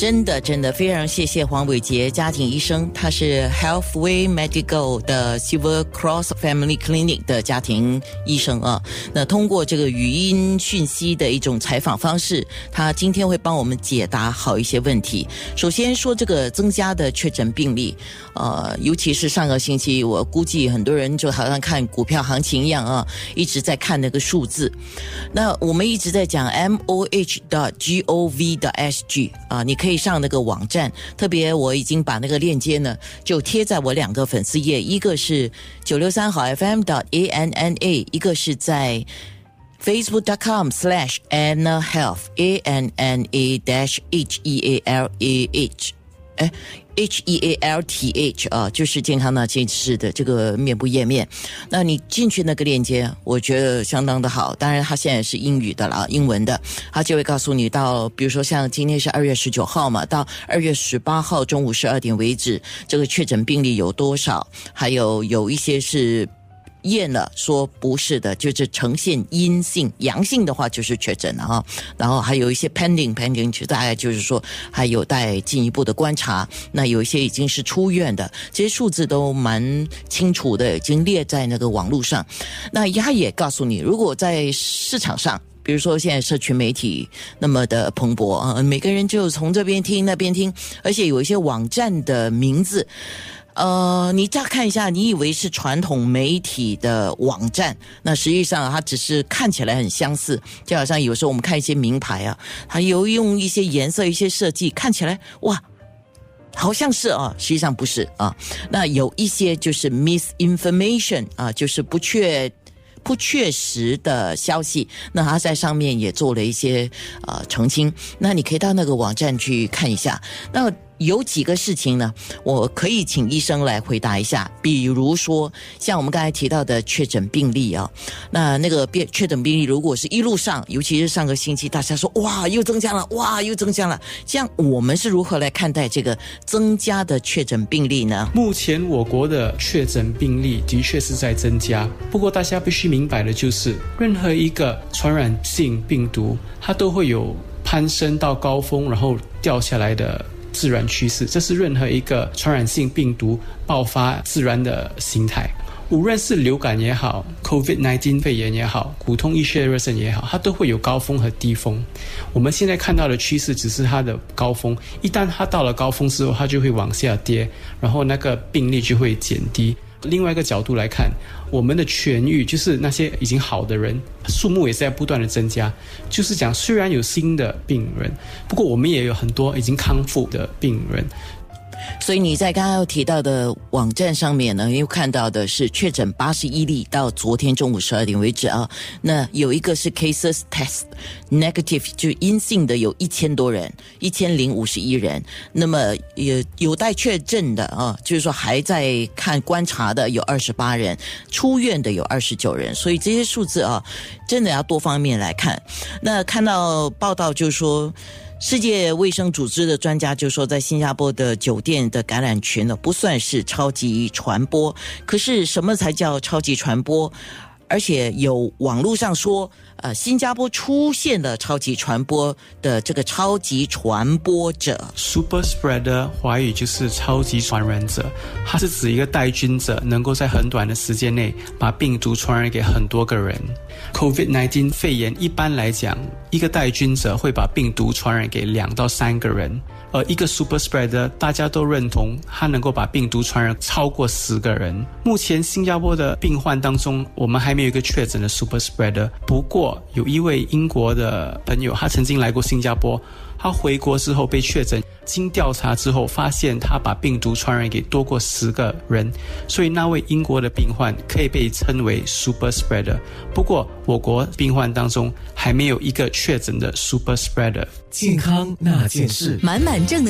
真的真的非常谢谢黄伟杰家庭医生，他是 Healthway Medical 的 Silver Cross Family Clinic 的家庭医生啊。那通过这个语音讯息的一种采访方式，他今天会帮我们解答好一些问题。首先说这个增加的确诊病例，呃，尤其是上个星期，我估计很多人就好像看股票行情一样啊，一直在看那个数字。那我们一直在讲 m o h 的 g o v 的 s g 啊，你可以上那个网站，特别我已经把那个链接呢就贴在我两个粉丝页，一个是九六三好 FM 的 a n n a，一个是在 Facebook dot com slash anna health a n n a dash h e a l a h，哎。H E A L T H 啊，就是健康那件事的这个面部页面。那你进去那个链接，我觉得相当的好。当然，它现在是英语的了，英文的，它就会告诉你到，比如说像今天是二月十九号嘛，到二月十八号中午十二点为止，这个确诊病例有多少？还有有一些是。验了说不是的，就是呈现阴性，阳性的话就是确诊了哈。然后还有一些 pending pending，就大概就是说还有待进一步的观察。那有一些已经是出院的，这些数字都蛮清楚的，已经列在那个网络上。那他也告诉你，如果在市场上，比如说现在社群媒体那么的蓬勃啊，每个人就从这边听那边听，而且有一些网站的名字。呃，你乍看一下，你以为是传统媒体的网站，那实际上它只是看起来很相似，就好像有时候我们看一些名牌啊，它有用一些颜色、一些设计，看起来哇，好像是啊，实际上不是啊。那有一些就是 misinformation 啊，就是不确不确实的消息，那他在上面也做了一些呃澄清，那你可以到那个网站去看一下。那有几个事情呢？我可以请医生来回答一下。比如说，像我们刚才提到的确诊病例啊，那那个变确诊病例，如果是一路上，尤其是上个星期，大家说哇又增加了，哇又增加了，这样我们是如何来看待这个增加的确诊病例呢？目前我国的确诊病例的确是在增加，不过大家必须明白的就是，任何一个传染性病毒，它都会有攀升到高峰，然后掉下来的。自然趋势，这是任何一个传染性病毒爆发自然的形态。无论是流感也好，COVID-19 肺炎也好，普通一些热症也好，它都会有高峰和低峰。我们现在看到的趋势只是它的高峰，一旦它到了高峰之后，它就会往下跌，然后那个病例就会减低。另外一个角度来看，我们的痊愈就是那些已经好的人数目也是在不断的增加。就是讲，虽然有新的病人，不过我们也有很多已经康复的病人。所以你在刚刚提到的网站上面呢，又看到的是确诊八十一例，到昨天中午十二点为止啊。那有一个是 cases test negative，就阴性的有一千多人，一千零五十一人。那么也有待确诊的啊，就是说还在看观察的有二十八人，出院的有二十九人。所以这些数字啊，真的要多方面来看。那看到报道就是说。世界卫生组织的专家就说，在新加坡的酒店的感染群呢，不算是超级传播。可是什么才叫超级传播？而且有网络上说，呃，新加坡出现了超级传播的这个超级传播者，super spreader，华语就是超级传染者，它是指一个带菌者能够在很短的时间内把病毒传染给很多个人。COVID-19 肺炎一般来讲，一个带菌者会把病毒传染给两到三个人。而一个 super spreader，大家都认同它能够把病毒传染超过十个人。目前新加坡的病患当中，我们还没有一个确诊的 super spreader。不过有一位英国的朋友，他曾经来过新加坡。他回国之后被确诊，经调查之后发现他把病毒传染给多过十个人，所以那位英国的病患可以被称为 super spreader。不过我国病患当中还没有一个确诊的 super spreader。健康那件事，满满正能